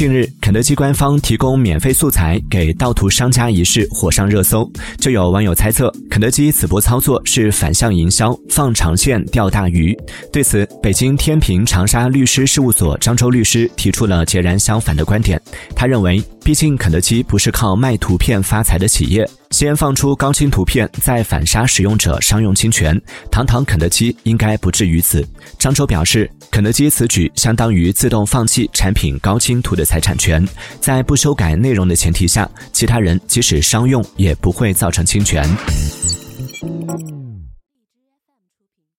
近日，肯德基官方提供免费素材给盗图商家一事火上热搜，就有网友猜测肯德基此波操作是反向营销，放长线钓大鱼。对此，北京天平长沙律师事务所张周律师提出了截然相反的观点。他认为，毕竟肯德基不是靠卖图片发财的企业。先放出高清图片，再反杀使用者商用侵权，堂堂肯德基应该不至于此。张周表示，肯德基此举相当于自动放弃产品高清图的财产权，在不修改内容的前提下，其他人即使商用也不会造成侵权。